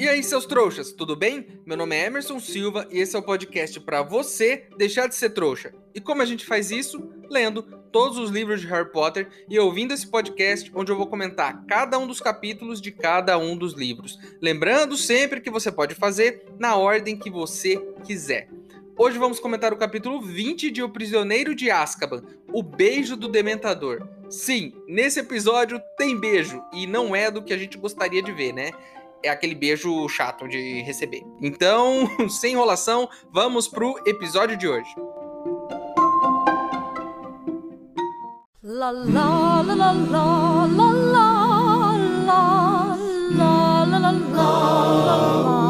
E aí, seus trouxas, tudo bem? Meu nome é Emerson Silva e esse é o podcast para você deixar de ser trouxa. E como a gente faz isso? Lendo todos os livros de Harry Potter e ouvindo esse podcast onde eu vou comentar cada um dos capítulos de cada um dos livros. Lembrando sempre que você pode fazer na ordem que você quiser. Hoje vamos comentar o capítulo 20 de O Prisioneiro de Azkaban, O Beijo do Dementador. Sim, nesse episódio tem beijo e não é do que a gente gostaria de ver, né? É aquele beijo chato de receber. Então, sem enrolação, vamos pro episódio de hoje. La la la la la la la la la la la la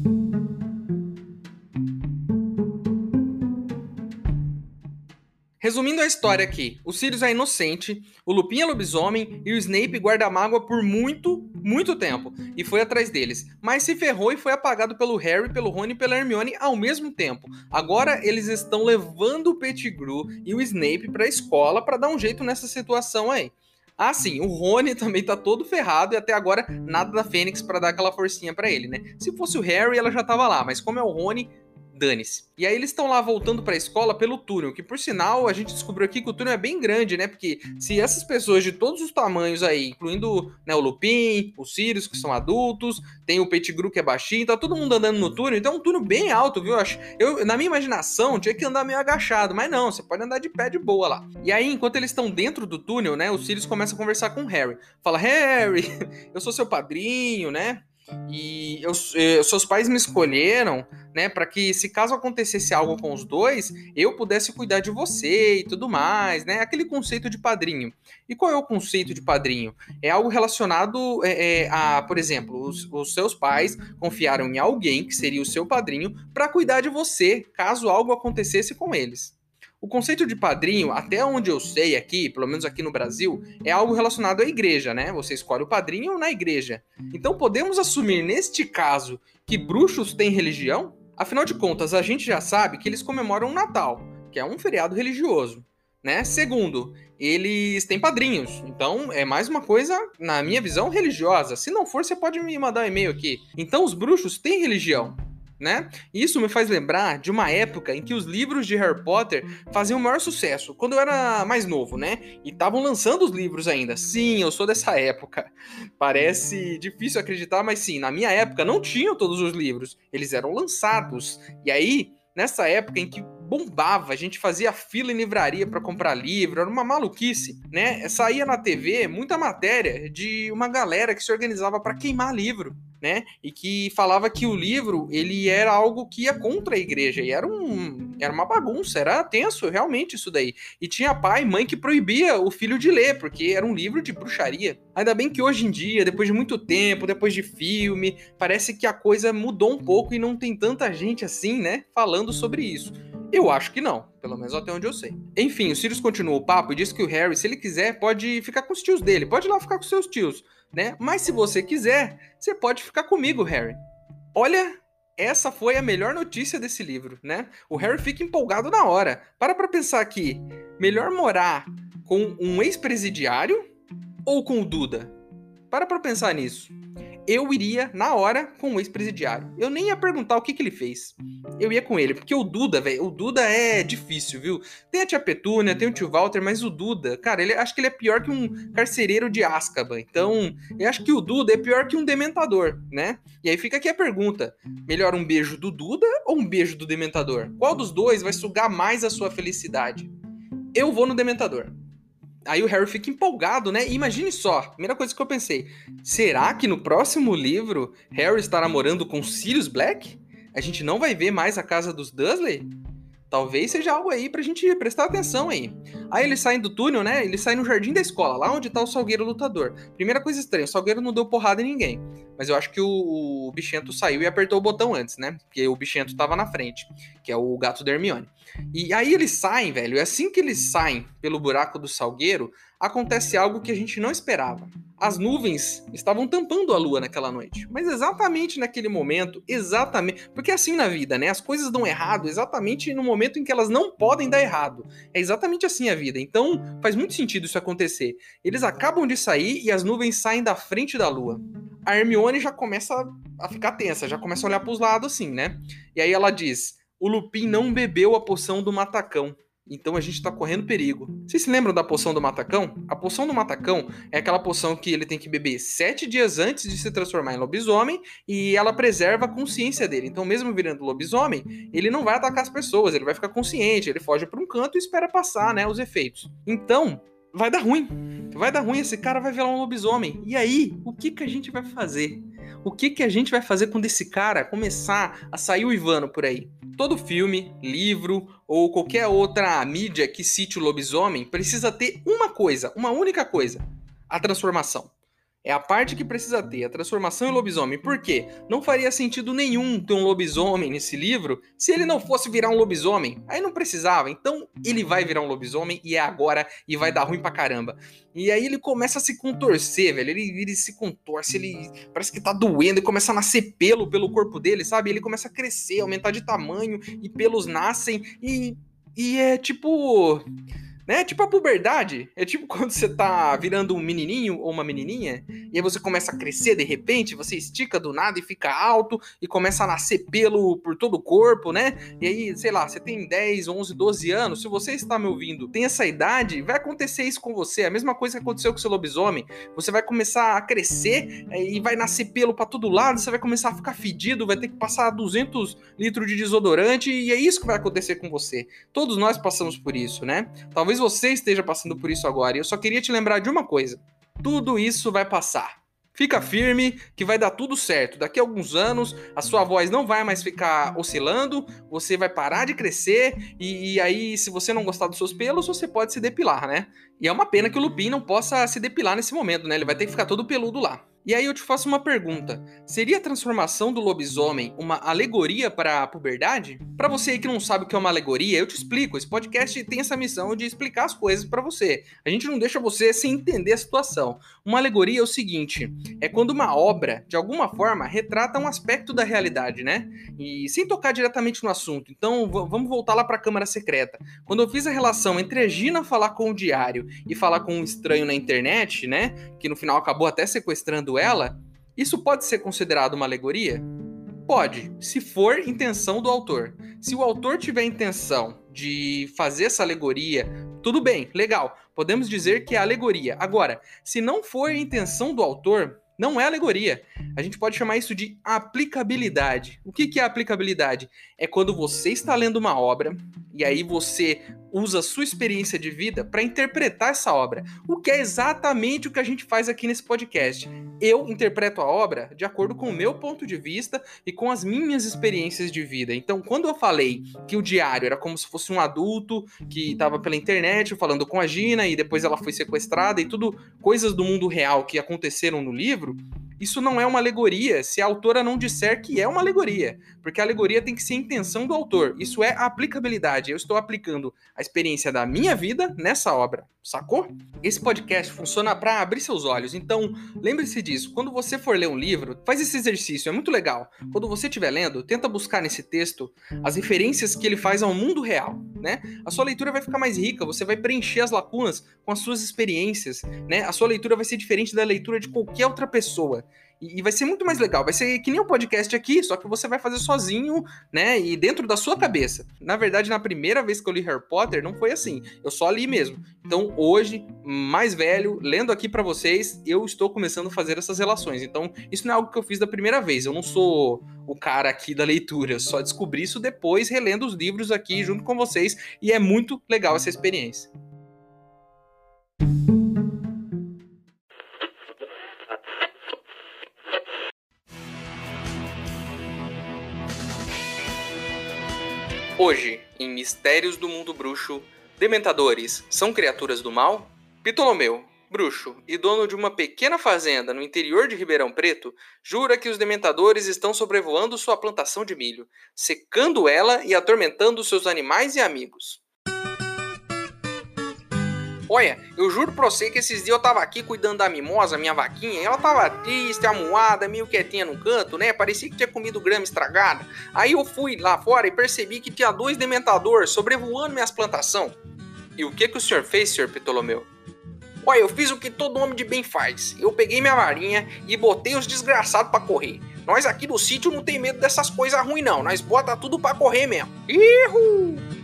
Resumindo a história aqui, o Sirius é inocente, o Lupin é lobisomem e o Snape guarda mágoa por muito, muito tempo e foi atrás deles, mas se ferrou e foi apagado pelo Harry, pelo Rony e pela Hermione ao mesmo tempo. Agora eles estão levando o Pettigrew e o Snape para a escola para dar um jeito nessa situação aí. Ah, sim, o Rony também tá todo ferrado e até agora nada da Fênix para dar aquela forcinha para ele, né? Se fosse o Harry, ela já tava lá, mas como é o Rony, dane-se. E aí eles estão lá voltando para a escola pelo túnel, que por sinal a gente descobriu aqui que o túnel é bem grande, né? Porque se essas pessoas de todos os tamanhos aí, incluindo né, o Lupin, os Sirius, que são adultos, tem o Pettigrew que é baixinho, tá todo mundo andando no túnel, então é um túnel bem alto, viu? Eu, na minha imaginação, tinha que andar meio agachado, mas não, você pode andar de pé de boa lá. E aí, enquanto eles estão dentro do túnel, né, os Sirius começam a conversar com o Harry. Fala, Harry, eu sou seu padrinho, né? E eu, eu, seus pais me escolheram, né, para que se caso acontecesse algo com os dois, eu pudesse cuidar de você e tudo mais, né? Aquele conceito de padrinho. E qual é o conceito de padrinho? É algo relacionado é, é, a, por exemplo, os, os, seus pais confiaram em alguém que seria o seu padrinho para cuidar de você, caso algo acontecesse com eles. O conceito de padrinho, até onde eu sei aqui, pelo menos aqui no Brasil, é algo relacionado à igreja, né? Você escolhe o padrinho na igreja. Então podemos assumir neste caso que bruxos têm religião? Afinal de contas, a gente já sabe que eles comemoram o Natal, que é um feriado religioso. Né? Segundo, eles têm padrinhos. Então, é mais uma coisa, na minha visão, religiosa. Se não for, você pode me mandar um e-mail aqui. Então, os bruxos têm religião né? Isso me faz lembrar de uma época em que os livros de Harry Potter faziam o maior sucesso, quando eu era mais novo, né? E estavam lançando os livros ainda. Sim, eu sou dessa época. Parece difícil acreditar, mas sim, na minha época não tinham todos os livros, eles eram lançados. E aí, nessa época em que bombava, a gente fazia fila em livraria para comprar livro, era uma maluquice, né? Saía na TV muita matéria de uma galera que se organizava para queimar livro né? E que falava que o livro ele era algo que ia contra a igreja e era um era uma bagunça, era tenso realmente isso daí. E tinha pai e mãe que proibia o filho de ler porque era um livro de bruxaria. Ainda bem que hoje em dia, depois de muito tempo, depois de filme, parece que a coisa mudou um pouco e não tem tanta gente assim, né, falando sobre isso. Eu acho que não, pelo menos até onde eu sei. Enfim, o Sirius continua o papo e diz que o Harry, se ele quiser, pode ficar com os tios dele, pode ir lá ficar com seus tios né? Mas se você quiser, você pode ficar comigo, Harry. Olha, essa foi a melhor notícia desse livro, né? O Harry fica empolgado na hora. Para pra pensar aqui. Melhor morar com um ex-presidiário ou com o Duda? Para pra pensar nisso eu iria na hora com o ex-presidiário. Eu nem ia perguntar o que, que ele fez. Eu ia com ele, porque o Duda, velho, o Duda é difícil, viu? Tem a tia Petúnia, tem o tio Walter, mas o Duda, cara, ele acho que ele é pior que um carcereiro de Azkaban. Então, eu acho que o Duda é pior que um dementador, né? E aí fica aqui a pergunta: melhor um beijo do Duda ou um beijo do dementador? Qual dos dois vai sugar mais a sua felicidade? Eu vou no dementador. Aí o Harry fica empolgado, né? E imagine só, primeira coisa que eu pensei: será que no próximo livro Harry está namorando com Sirius Black? A gente não vai ver mais a casa dos Dursley? Talvez seja algo aí pra gente prestar atenção aí. Aí eles saem do túnel, né? Eles saem no jardim da escola, lá onde tá o Salgueiro lutador. Primeira coisa estranha, o Salgueiro não deu porrada em ninguém. Mas eu acho que o, o Bichento saiu e apertou o botão antes, né? Porque o Bichento tava na frente, que é o gato da Hermione. E aí eles saem, velho, e assim que eles saem pelo buraco do Salgueiro, acontece algo que a gente não esperava. As nuvens estavam tampando a lua naquela noite. Mas exatamente naquele momento, exatamente. Porque é assim na vida, né? As coisas dão errado exatamente no momento em que elas não podem dar errado. É exatamente assim a vida. Então faz muito sentido isso acontecer. Eles acabam de sair e as nuvens saem da frente da lua. A Hermione já começa a ficar tensa, já começa a olhar para os lados assim, né? E aí ela diz: o Lupin não bebeu a poção do matacão. Então a gente está correndo perigo. Vocês se lembram da poção do matacão? A poção do matacão é aquela poção que ele tem que beber sete dias antes de se transformar em lobisomem e ela preserva a consciência dele. Então, mesmo virando lobisomem, ele não vai atacar as pessoas, ele vai ficar consciente, ele foge para um canto e espera passar, né, os efeitos. Então, vai dar ruim. Vai dar ruim, esse cara vai virar um lobisomem. E aí, o que que a gente vai fazer? O que que a gente vai fazer quando esse cara começar a sair o Ivano por aí? Todo filme, livro ou qualquer outra mídia que cite o lobisomem precisa ter uma coisa, uma única coisa: a transformação. É a parte que precisa ter, a transformação em lobisomem. Por quê? Não faria sentido nenhum ter um lobisomem nesse livro se ele não fosse virar um lobisomem. Aí não precisava. Então ele vai virar um lobisomem e é agora e vai dar ruim pra caramba. E aí ele começa a se contorcer, velho. Ele, ele se contorce, ele parece que tá doendo e começa a nascer pelo pelo corpo dele, sabe? Ele começa a crescer, aumentar de tamanho e pelos nascem e. E é tipo né? Tipo a puberdade. É tipo quando você tá virando um menininho ou uma menininha, e aí você começa a crescer de repente, você estica do nada e fica alto, e começa a nascer pelo por todo o corpo, né? E aí, sei lá, você tem 10, 11, 12 anos, se você está me ouvindo, tem essa idade, vai acontecer isso com você. A mesma coisa que aconteceu com o seu lobisomem. Você vai começar a crescer é, e vai nascer pelo para todo lado, você vai começar a ficar fedido, vai ter que passar 200 litros de desodorante, e é isso que vai acontecer com você. Todos nós passamos por isso, né? Talvez você esteja passando por isso agora. E eu só queria te lembrar de uma coisa: tudo isso vai passar. Fica firme que vai dar tudo certo. Daqui a alguns anos a sua voz não vai mais ficar oscilando, você vai parar de crescer e, e, aí, se você não gostar dos seus pelos, você pode se depilar, né? E é uma pena que o Lupin não possa se depilar nesse momento, né? Ele vai ter que ficar todo peludo lá. E aí eu te faço uma pergunta: seria a transformação do lobisomem uma alegoria para a puberdade? Para você que não sabe o que é uma alegoria, eu te explico. Esse podcast tem essa missão de explicar as coisas para você. A gente não deixa você sem entender a situação. Uma alegoria é o seguinte: é quando uma obra, de alguma forma, retrata um aspecto da realidade, né? E sem tocar diretamente no assunto. Então vamos voltar lá para a Câmara Secreta. Quando eu fiz a relação entre a Gina falar com o diário e falar com um estranho na internet, né? Que no final acabou até sequestrando ela, isso pode ser considerado uma alegoria? Pode, se for intenção do autor. Se o autor tiver intenção de fazer essa alegoria, tudo bem, legal, podemos dizer que é alegoria. Agora, se não for intenção do autor, não é alegoria. A gente pode chamar isso de aplicabilidade. O que é aplicabilidade? É quando você está lendo uma obra e aí você usa a sua experiência de vida para interpretar essa obra. O que é exatamente o que a gente faz aqui nesse podcast. Eu interpreto a obra de acordo com o meu ponto de vista e com as minhas experiências de vida. Então, quando eu falei que o diário era como se fosse um adulto que estava pela internet falando com a Gina e depois ela foi sequestrada e tudo coisas do mundo real que aconteceram no livro, isso não é uma alegoria se a autora não disser que é uma alegoria, porque a alegoria tem que ser a intenção do autor. Isso é aplicabilidade. Eu estou aplicando a experiência da minha vida nessa obra, sacou? Esse podcast funciona para abrir seus olhos. Então, lembre-se disso. Quando você for ler um livro, faz esse exercício, é muito legal. Quando você estiver lendo, tenta buscar nesse texto as referências que ele faz ao mundo real, né? A sua leitura vai ficar mais rica, você vai preencher as lacunas com as suas experiências, né? A sua leitura vai ser diferente da leitura de qualquer outra pessoa. E, vai ser muito mais legal. Vai ser que nem um podcast aqui, só que você vai fazer sozinho, né? E dentro da sua cabeça. Na verdade, na primeira vez que eu li Harry Potter, não foi assim. Eu só li mesmo. Então, hoje, mais velho, lendo aqui para vocês, eu estou começando a fazer essas relações. Então, isso não é algo que eu fiz da primeira vez. Eu não sou o cara aqui da leitura. Eu só descobri isso depois, relendo os livros aqui junto com vocês. E é muito legal essa experiência. Hoje, em Mistérios do Mundo Bruxo, Dementadores são criaturas do mal? Ptolomeu, bruxo e dono de uma pequena fazenda no interior de Ribeirão Preto, jura que os dementadores estão sobrevoando sua plantação de milho, secando ela e atormentando seus animais e amigos. Olha, eu juro pra você que esses dias eu tava aqui cuidando da mimosa, minha vaquinha, e ela tava triste, amuada, meio quietinha no canto, né? Parecia que tinha comido grama estragada. Aí eu fui lá fora e percebi que tinha dois dementadores sobrevoando minhas plantações. E o que que o senhor fez, senhor Ptolomeu? Olha, eu fiz o que todo homem de bem faz. Eu peguei minha varinha e botei os desgraçados para correr. Nós aqui do sítio não tem medo dessas coisas ruins não. Nós bota tudo para correr mesmo. Ihu!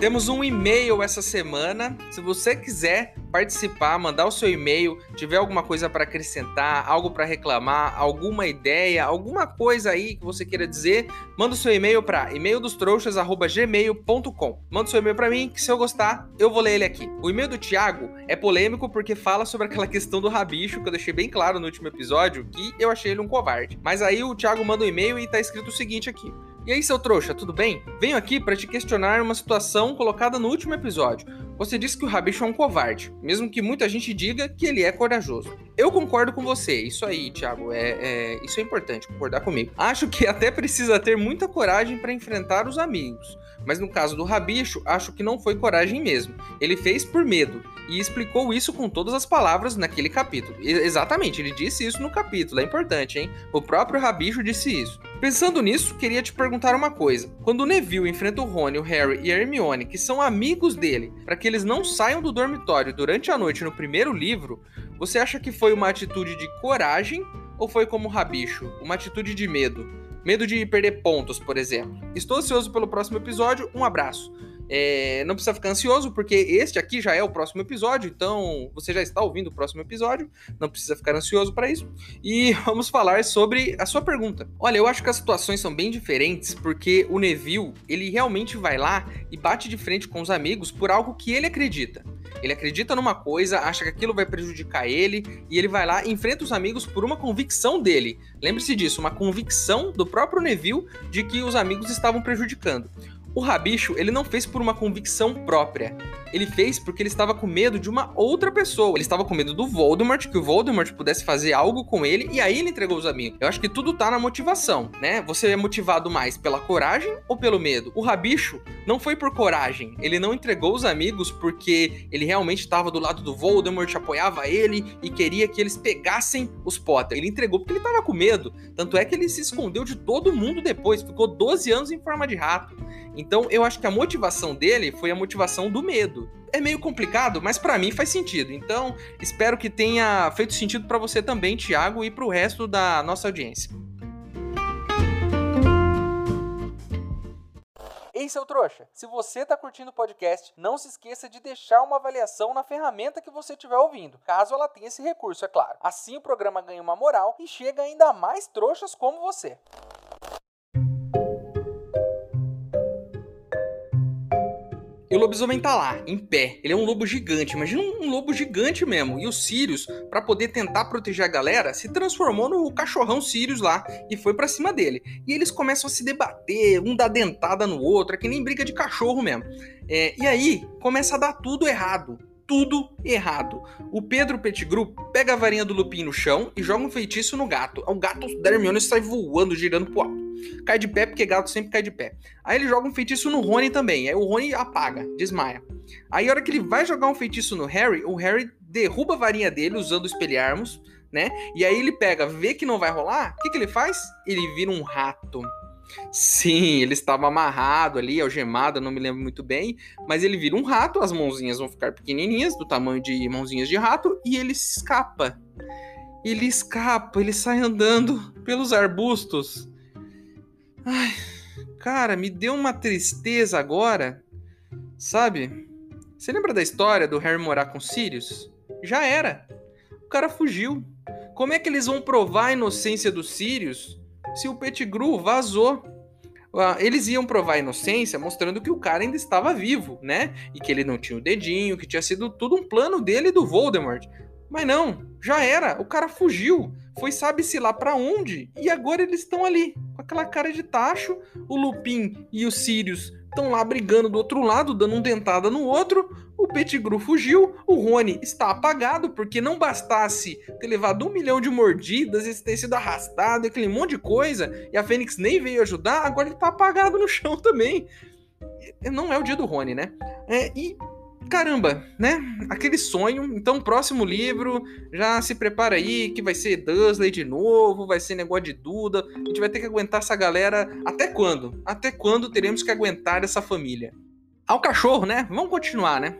Temos um e-mail essa semana. Se você quiser participar, mandar o seu e-mail, tiver alguma coisa para acrescentar, algo para reclamar, alguma ideia, alguma coisa aí que você queira dizer, manda o seu e-mail para e-maildostrouxas@gmail.com. Manda o seu e-mail para mim, que se eu gostar, eu vou ler ele aqui. O e-mail do Thiago é polêmico porque fala sobre aquela questão do rabicho que eu deixei bem claro no último episódio, que eu achei ele um covarde. Mas aí o Thiago manda um e-mail e tá escrito o seguinte aqui: e aí, seu trouxa, tudo bem? Venho aqui para te questionar uma situação colocada no último episódio. Você disse que o Rabicho é um covarde, mesmo que muita gente diga que ele é corajoso. Eu concordo com você, isso aí, Thiago, é, é isso é importante, concordar comigo. Acho que até precisa ter muita coragem para enfrentar os amigos, mas no caso do Rabicho, acho que não foi coragem mesmo. Ele fez por medo e explicou isso com todas as palavras naquele capítulo. E, exatamente, ele disse isso no capítulo, é importante, hein? O próprio Rabicho disse isso. Pensando nisso, queria te perguntar uma coisa. Quando o Neville enfrenta o Rony, o Harry e a Hermione, que são amigos dele, para que eles não saiam do dormitório durante a noite no primeiro livro, você acha que foi uma atitude de coragem ou foi como Rabicho, uma atitude de medo? Medo de perder pontos, por exemplo. Estou ansioso pelo próximo episódio. Um abraço. É, não precisa ficar ansioso, porque este aqui já é o próximo episódio, então você já está ouvindo o próximo episódio, não precisa ficar ansioso para isso. E vamos falar sobre a sua pergunta. Olha, eu acho que as situações são bem diferentes, porque o Neville, ele realmente vai lá e bate de frente com os amigos por algo que ele acredita. Ele acredita numa coisa, acha que aquilo vai prejudicar ele, e ele vai lá e enfrenta os amigos por uma convicção dele. Lembre-se disso, uma convicção do próprio Neville de que os amigos estavam prejudicando. O Rabicho, ele não fez por uma convicção própria. Ele fez porque ele estava com medo de uma outra pessoa. Ele estava com medo do Voldemort, que o Voldemort pudesse fazer algo com ele, e aí ele entregou os amigos. Eu acho que tudo tá na motivação, né? Você é motivado mais pela coragem ou pelo medo? O Rabicho não foi por coragem. Ele não entregou os amigos porque ele realmente estava do lado do Voldemort, apoiava ele e queria que eles pegassem os Potter. Ele entregou porque ele estava com medo. Tanto é que ele se escondeu de todo mundo depois. Ficou 12 anos em forma de rato. Então eu acho que a motivação dele foi a motivação do medo. É meio complicado, mas para mim faz sentido. Então espero que tenha feito sentido para você também, Thiago, e para o resto da nossa audiência. Ei, seu trouxa! Se você está curtindo o podcast, não se esqueça de deixar uma avaliação na ferramenta que você estiver ouvindo, caso ela tenha esse recurso, é claro. Assim o programa ganha uma moral e chega ainda mais trouxas como você. O lobisomem tá lá, em pé. Ele é um lobo gigante. Imagina um lobo gigante mesmo. E o Sirius, para poder tentar proteger a galera, se transformou no cachorrão Sirius lá e foi para cima dele. E eles começam a se debater, um dá dentada no outro, é que nem briga de cachorro mesmo. É, e aí começa a dar tudo errado tudo errado. O Pedro Pettigrew pega a varinha do Lupin no chão e joga um feitiço no gato. O gato da Hermione sai voando, girando pro alto. Cai de pé, porque gato sempre cai de pé. Aí ele joga um feitiço no Rony também. Aí o Rony apaga, desmaia. Aí a hora que ele vai jogar um feitiço no Harry, o Harry derruba a varinha dele usando espelharmos, né? E aí ele pega, vê que não vai rolar, o que, que ele faz? Ele vira um rato. Sim, ele estava amarrado ali, algemado, não me lembro muito bem, mas ele vira um rato, as mãozinhas vão ficar pequenininhas, do tamanho de mãozinhas de rato, e ele escapa. Ele escapa, ele sai andando pelos arbustos. Ai, cara, me deu uma tristeza agora, sabe? Você lembra da história do Harry morar com Sirius? Já era. O cara fugiu. Como é que eles vão provar a inocência do Sirius se o Pettigrew vazou. Ah, eles iam provar a inocência mostrando que o cara ainda estava vivo, né? E que ele não tinha o dedinho, que tinha sido tudo um plano dele do Voldemort. Mas não, já era. O cara fugiu. Foi sabe-se lá para onde. E agora eles estão ali, com aquela cara de tacho. O Lupin e o Sirius estão lá brigando do outro lado, dando um dentada no outro. O Pettigrew fugiu. O Rony está apagado, porque não bastasse ter levado um milhão de mordidas, e ter sido arrastado, aquele monte de coisa. E a Fênix nem veio ajudar, agora ele tá apagado no chão também. Não é o dia do Rony, né? É, e caramba, né? Aquele sonho. Então, próximo livro, já se prepara aí que vai ser Dursley de novo, vai ser negócio de Duda. A gente vai ter que aguentar essa galera até quando? Até quando teremos que aguentar essa família? Ao cachorro, né? Vamos continuar, né?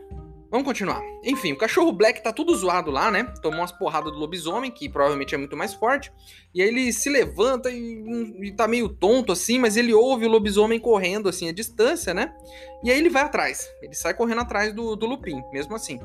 Vamos continuar. Enfim, o cachorro Black tá tudo zoado lá, né? Tomou umas porradas do lobisomem, que provavelmente é muito mais forte. E aí ele se levanta e, e tá meio tonto assim, mas ele ouve o lobisomem correndo assim à distância, né? E aí ele vai atrás. Ele sai correndo atrás do, do Lupin, mesmo assim.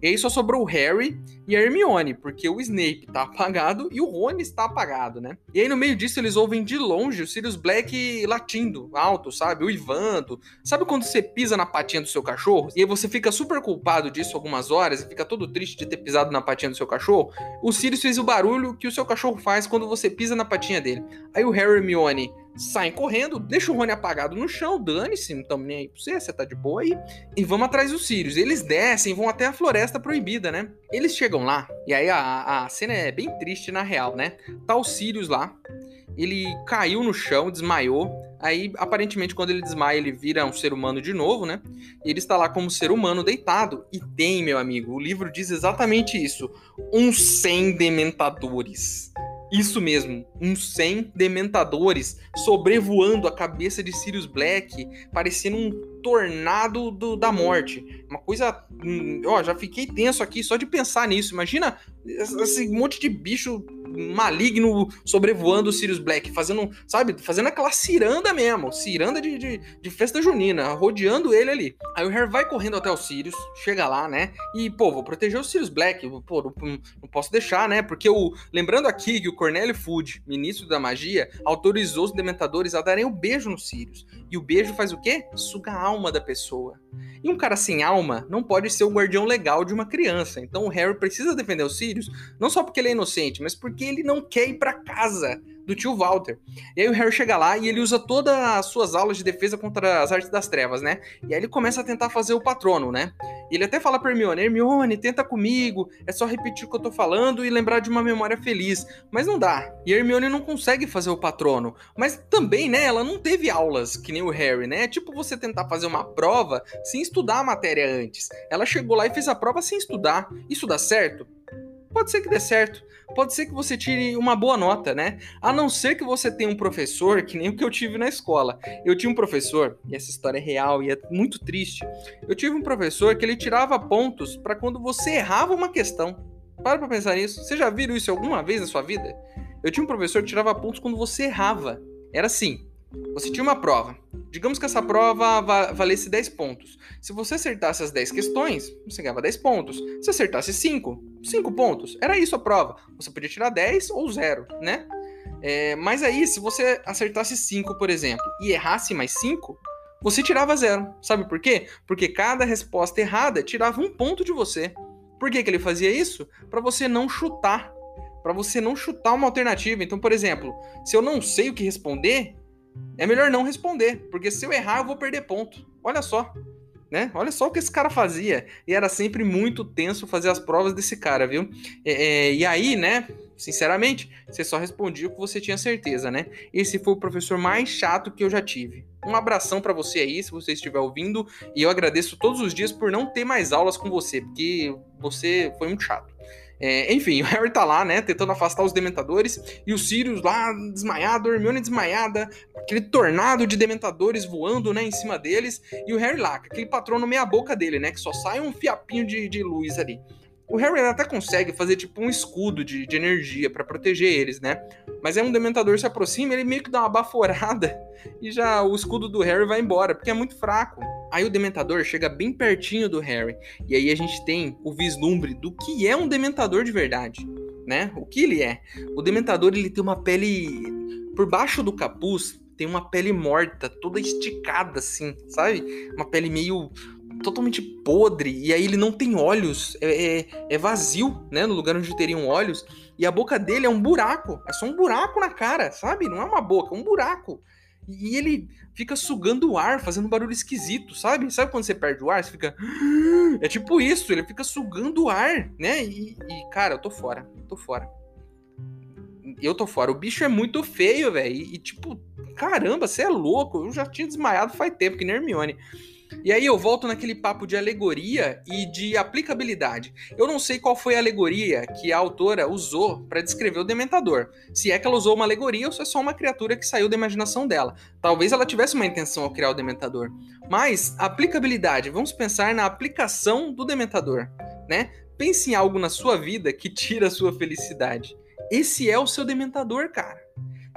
E aí só sobrou o Harry e a Hermione, porque o Snape tá apagado e o Rony está apagado, né? E aí no meio disso eles ouvem de longe o Sirius Black latindo alto, sabe? Uivando. Sabe quando você pisa na patinha do seu cachorro e aí você fica super culpado disso algumas horas e fica todo triste de ter pisado na patinha do seu cachorro? O Sirius fez o barulho que o seu cachorro faz quando você pisa na patinha dele. Aí o Harry e Hermione saem correndo, deixa o Rony apagado no chão, dane-se, não estamos nem aí pra você, você tá de boa aí, e vamos atrás dos Sirius. Eles descem, vão até a Floresta Proibida, né? Eles chegam lá, e aí a, a cena é bem triste na real, né? Tá o Sirius lá, ele caiu no chão, desmaiou, aí aparentemente quando ele desmaia ele vira um ser humano de novo, né? E ele está lá como ser humano deitado, e tem, meu amigo, o livro diz exatamente isso, uns 100 dementadores. Isso mesmo, uns 100 dementadores sobrevoando a cabeça de Sirius Black, parecendo um tornado do, da morte. Uma coisa. Hum, ó, já fiquei tenso aqui só de pensar nisso. Imagina esse monte de bicho maligno sobrevoando o Sirius Black, fazendo, sabe, fazendo aquela ciranda mesmo, ciranda de, de, de, festa junina, rodeando ele ali. Aí o Harry vai correndo até o Sirius, chega lá, né, e, pô, vou proteger o Sirius Black, pô, não, não posso deixar, né, porque o, lembrando aqui que o Cornélio Food, ministro da magia, autorizou os Dementadores a darem o um beijo no Sirius, e o beijo faz o quê? Suga a alma da pessoa. E um cara sem alma não pode ser o guardião legal de uma criança. Então o Harry precisa defender o Sirius, não só porque ele é inocente, mas porque ele não quer ir para casa do tio Walter. E aí o Harry chega lá e ele usa todas as suas aulas de defesa contra as artes das trevas, né? E aí ele começa a tentar fazer o patrono, né? E ele até fala pra Hermione, Hermione, tenta comigo, é só repetir o que eu tô falando e lembrar de uma memória feliz. Mas não dá. E a Hermione não consegue fazer o patrono. Mas também, né, ela não teve aulas, que nem o Harry, né? É tipo você tentar fazer uma prova sem estudar a matéria antes. Ela chegou lá e fez a prova sem estudar. Isso dá certo? Pode ser que dê certo pode ser que você tire uma boa nota, né? A não ser que você tenha um professor, que nem o que eu tive na escola. Eu tinha um professor, e essa história é real e é muito triste. Eu tive um professor que ele tirava pontos para quando você errava uma questão. Para pra pensar nisso. Você já viram isso alguma vez na sua vida? Eu tinha um professor que tirava pontos quando você errava. Era assim: você tinha uma prova. Digamos que essa prova valesse 10 pontos. Se você acertasse as 10 questões, você ganhava 10 pontos. Se acertasse 5, 5 pontos. Era isso a prova. Você podia tirar 10 ou 0, né? É, mas aí, se você acertasse 5, por exemplo, e errasse mais 5, você tirava 0. Sabe por quê? Porque cada resposta errada tirava um ponto de você. Por que, que ele fazia isso? Para você não chutar. Para você não chutar uma alternativa. Então, por exemplo, se eu não sei o que responder, é melhor não responder, porque se eu errar eu vou perder ponto. Olha só, né? Olha só o que esse cara fazia. E era sempre muito tenso fazer as provas desse cara, viu? É, é, e aí, né? Sinceramente, você só respondia o que você tinha certeza, né? Esse foi o professor mais chato que eu já tive. Um abração para você aí, se você estiver ouvindo, e eu agradeço todos os dias por não ter mais aulas com você, porque você foi muito chato. É, enfim, o Harry tá lá, né, tentando afastar os dementadores, e o Sirius lá desmaiado, a Hermione desmaiada, aquele tornado de dementadores voando, né, em cima deles, e o Harry lá, aquele patrono meia boca dele, né, que só sai um fiapinho de, de luz ali. O Harry até consegue fazer tipo um escudo de, de energia para proteger eles, né? Mas aí um dementador se aproxima, ele meio que dá uma baforada e já o escudo do Harry vai embora, porque é muito fraco. Aí o Dementador chega bem pertinho do Harry, e aí a gente tem o vislumbre do que é um Dementador de verdade, né? O que ele é? O Dementador ele tem uma pele por baixo do capuz, tem uma pele morta, toda esticada assim, sabe? Uma pele meio totalmente podre, e aí ele não tem olhos, é, é, é, vazio, né? No lugar onde teriam olhos, e a boca dele é um buraco, é só um buraco na cara, sabe? Não é uma boca, é um buraco. E ele fica sugando o ar, fazendo um barulho esquisito, sabe? Sabe quando você perde o ar? Você fica. É tipo isso, ele fica sugando o ar, né? E, e cara, eu tô fora, tô fora. Eu tô fora. O bicho é muito feio, velho. E, tipo, caramba, você é louco. Eu já tinha desmaiado faz tempo, que nem Hermione. E aí eu volto naquele papo de alegoria e de aplicabilidade. Eu não sei qual foi a alegoria que a autora usou para descrever o Dementador. Se é que ela usou uma alegoria ou se é só uma criatura que saiu da imaginação dela. Talvez ela tivesse uma intenção ao criar o Dementador. Mas aplicabilidade, vamos pensar na aplicação do Dementador, né? Pense em algo na sua vida que tira a sua felicidade. Esse é o seu Dementador, cara.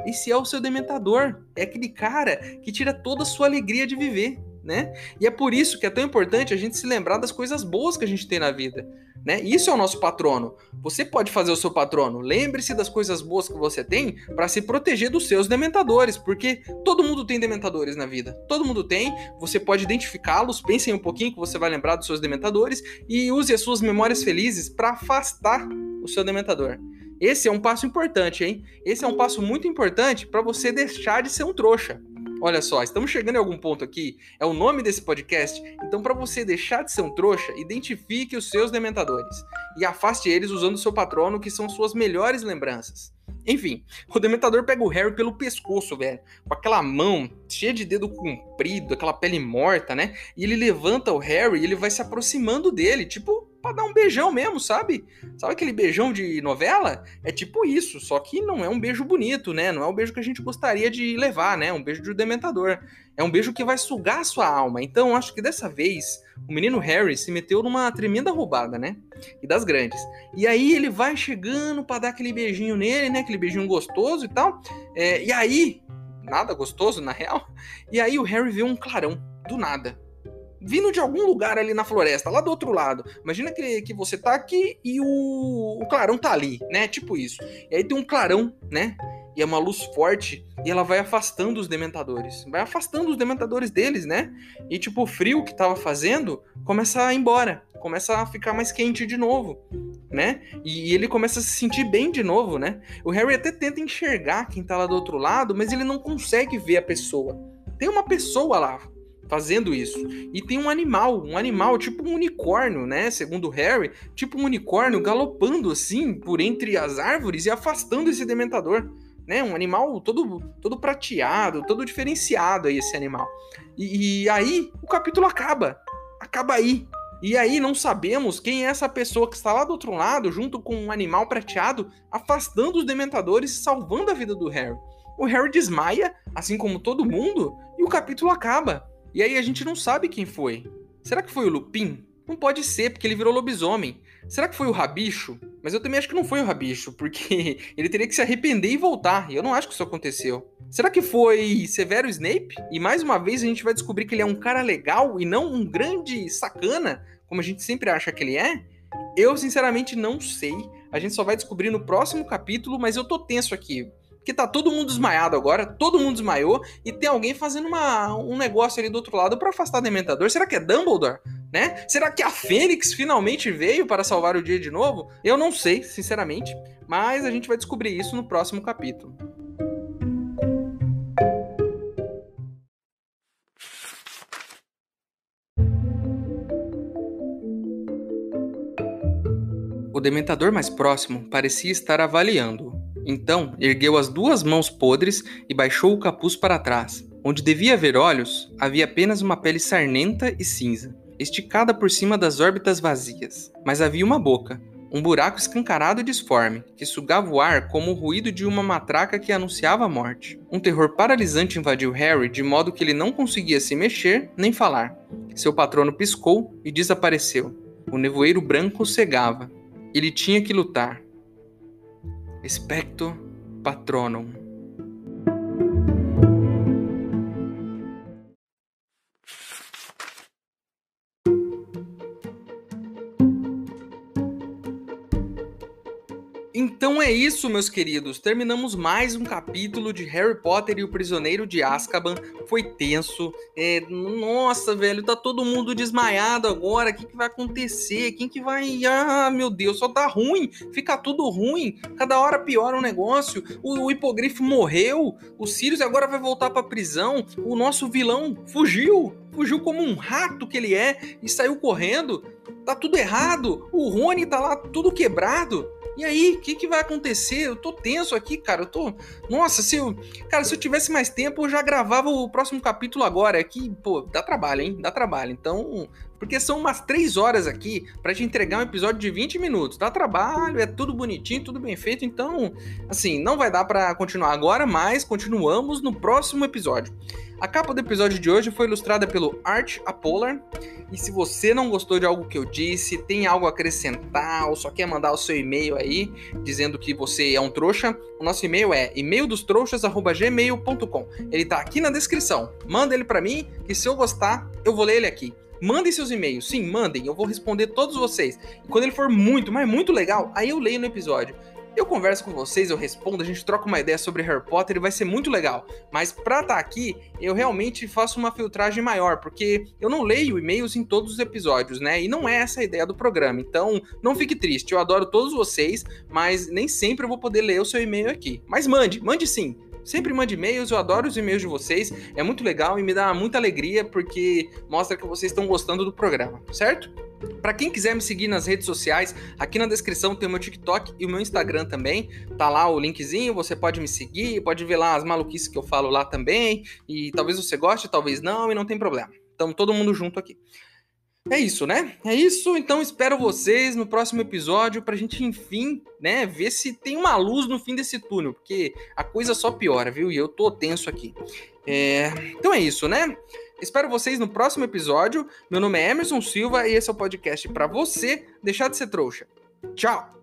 Esse é o seu Dementador. É aquele cara que tira toda a sua alegria de viver né? E é por isso que é tão importante a gente se lembrar das coisas boas que a gente tem na vida, né? Isso é o nosso patrono. Você pode fazer o seu patrono. Lembre-se das coisas boas que você tem para se proteger dos seus dementadores, porque todo mundo tem dementadores na vida. Todo mundo tem. Você pode identificá-los. Pense um pouquinho que você vai lembrar dos seus dementadores e use as suas memórias felizes para afastar o seu dementador. Esse é um passo importante, hein? Esse é um passo muito importante para você deixar de ser um trouxa. Olha só, estamos chegando em algum ponto aqui. É o nome desse podcast. Então, para você deixar de ser um trouxa, identifique os seus dementadores e afaste eles usando o seu patrono, que são suas melhores lembranças. Enfim, o Dementador pega o Harry pelo pescoço, velho, com aquela mão cheia de dedo comprido, aquela pele morta, né? E ele levanta o Harry e ele vai se aproximando dele, tipo pra dar um beijão mesmo, sabe? Sabe aquele beijão de novela? É tipo isso, só que não é um beijo bonito, né? Não é um beijo que a gente gostaria de levar, né? Um beijo de dementador. É um beijo que vai sugar a sua alma. Então, acho que dessa vez, o menino Harry se meteu numa tremenda roubada, né? E das grandes. E aí ele vai chegando para dar aquele beijinho nele, né? Aquele beijinho gostoso e tal. É, e aí, nada gostoso, na real. E aí o Harry vê um clarão, do nada vindo de algum lugar ali na floresta, lá do outro lado. Imagina que, que você tá aqui e o, o clarão tá ali, né? Tipo isso. E aí tem um clarão, né? E é uma luz forte e ela vai afastando os dementadores. Vai afastando os dementadores deles, né? E tipo, o frio que tava fazendo começa a ir embora. Começa a ficar mais quente de novo, né? E, e ele começa a se sentir bem de novo, né? O Harry até tenta enxergar quem tá lá do outro lado, mas ele não consegue ver a pessoa. Tem uma pessoa lá, fazendo isso. E tem um animal, um animal tipo um unicórnio, né? Segundo Harry, tipo um unicórnio galopando assim por entre as árvores e afastando esse dementador. Né, um animal todo, todo prateado, todo diferenciado aí esse animal. E, e aí o capítulo acaba. Acaba aí. E aí não sabemos quem é essa pessoa que está lá do outro lado, junto com um animal prateado, afastando os dementadores e salvando a vida do Harry. O Harry desmaia, assim como todo mundo, e o capítulo acaba. E aí a gente não sabe quem foi. Será que foi o Lupin? Não pode ser, porque ele virou lobisomem. Será que foi o Rabicho? Mas eu também acho que não foi o Rabicho, porque ele teria que se arrepender e voltar. E eu não acho que isso aconteceu. Será que foi Severo Snape? E mais uma vez a gente vai descobrir que ele é um cara legal e não um grande sacana, como a gente sempre acha que ele é? Eu sinceramente não sei. A gente só vai descobrir no próximo capítulo, mas eu tô tenso aqui. Porque tá todo mundo desmaiado agora, todo mundo desmaiou e tem alguém fazendo uma, um negócio ali do outro lado para afastar o Dementador. Será que é Dumbledore? Né? Será que a Fênix finalmente veio para salvar o dia de novo? Eu não sei, sinceramente, mas a gente vai descobrir isso no próximo capítulo. O dementador mais próximo parecia estar avaliando-o. Então ergueu as duas mãos podres e baixou o capuz para trás. Onde devia haver olhos, havia apenas uma pele sarnenta e cinza, esticada por cima das órbitas vazias. Mas havia uma boca, um buraco escancarado e disforme, que sugava o ar como o ruído de uma matraca que anunciava a morte. Um terror paralisante invadiu Harry de modo que ele não conseguia se mexer nem falar. Seu patrono piscou e desapareceu. O nevoeiro branco cegava. Ele tinha que lutar. Expecto Patronum. Isso, meus queridos. Terminamos mais um capítulo de Harry Potter e o Prisioneiro de Azkaban. Foi tenso. É, nossa, velho, tá todo mundo desmaiado agora. O que, que vai acontecer? Quem que vai. Ah, meu Deus, só tá ruim. Fica tudo ruim. Cada hora piora um negócio. O, o hipogrifo morreu. O Sirius agora vai voltar pra prisão. O nosso vilão fugiu. Fugiu como um rato que ele é e saiu correndo. Tá tudo errado. O Rony tá lá tudo quebrado. E aí, o que, que vai acontecer? Eu tô tenso aqui, cara. Eu tô. Nossa, se eu. Cara, se eu tivesse mais tempo, eu já gravava o próximo capítulo agora. É que, pô, dá trabalho, hein? Dá trabalho. Então. Porque são umas três horas aqui para te entregar um episódio de 20 minutos. Dá trabalho, é tudo bonitinho, tudo bem feito. Então, assim, não vai dar para continuar agora, mas continuamos no próximo episódio. A capa do episódio de hoje foi ilustrada pelo Art Apolar. E se você não gostou de algo que eu disse, tem algo a acrescentar ou só quer mandar o seu e-mail aí dizendo que você é um trouxa, o nosso e-mail é e-maildostrouxas@gmail.com. Ele tá aqui na descrição. Manda ele para mim que se eu gostar, eu vou ler ele aqui. Mandem seus e-mails, sim, mandem, eu vou responder todos vocês. E quando ele for muito, mas muito legal, aí eu leio no episódio. Eu converso com vocês, eu respondo, a gente troca uma ideia sobre Harry Potter e vai ser muito legal. Mas pra estar tá aqui, eu realmente faço uma filtragem maior, porque eu não leio e-mails em todos os episódios, né? E não é essa a ideia do programa. Então, não fique triste. Eu adoro todos vocês, mas nem sempre eu vou poder ler o seu e-mail aqui. Mas mande, mande sim. Sempre mande e-mails, eu adoro os e-mails de vocês, é muito legal e me dá muita alegria porque mostra que vocês estão gostando do programa, certo? Para quem quiser me seguir nas redes sociais, aqui na descrição tem o meu TikTok e o meu Instagram também. Tá lá o linkzinho, você pode me seguir, pode ver lá as maluquices que eu falo lá também. E talvez você goste, talvez não, e não tem problema. Então, todo mundo junto aqui. É isso, né? É isso. Então espero vocês no próximo episódio pra gente, enfim, né, ver se tem uma luz no fim desse túnel, porque a coisa só piora, viu? E eu tô tenso aqui. É... Então é isso, né? Espero vocês no próximo episódio. Meu nome é Emerson Silva e esse é o podcast para você deixar de ser trouxa. Tchau!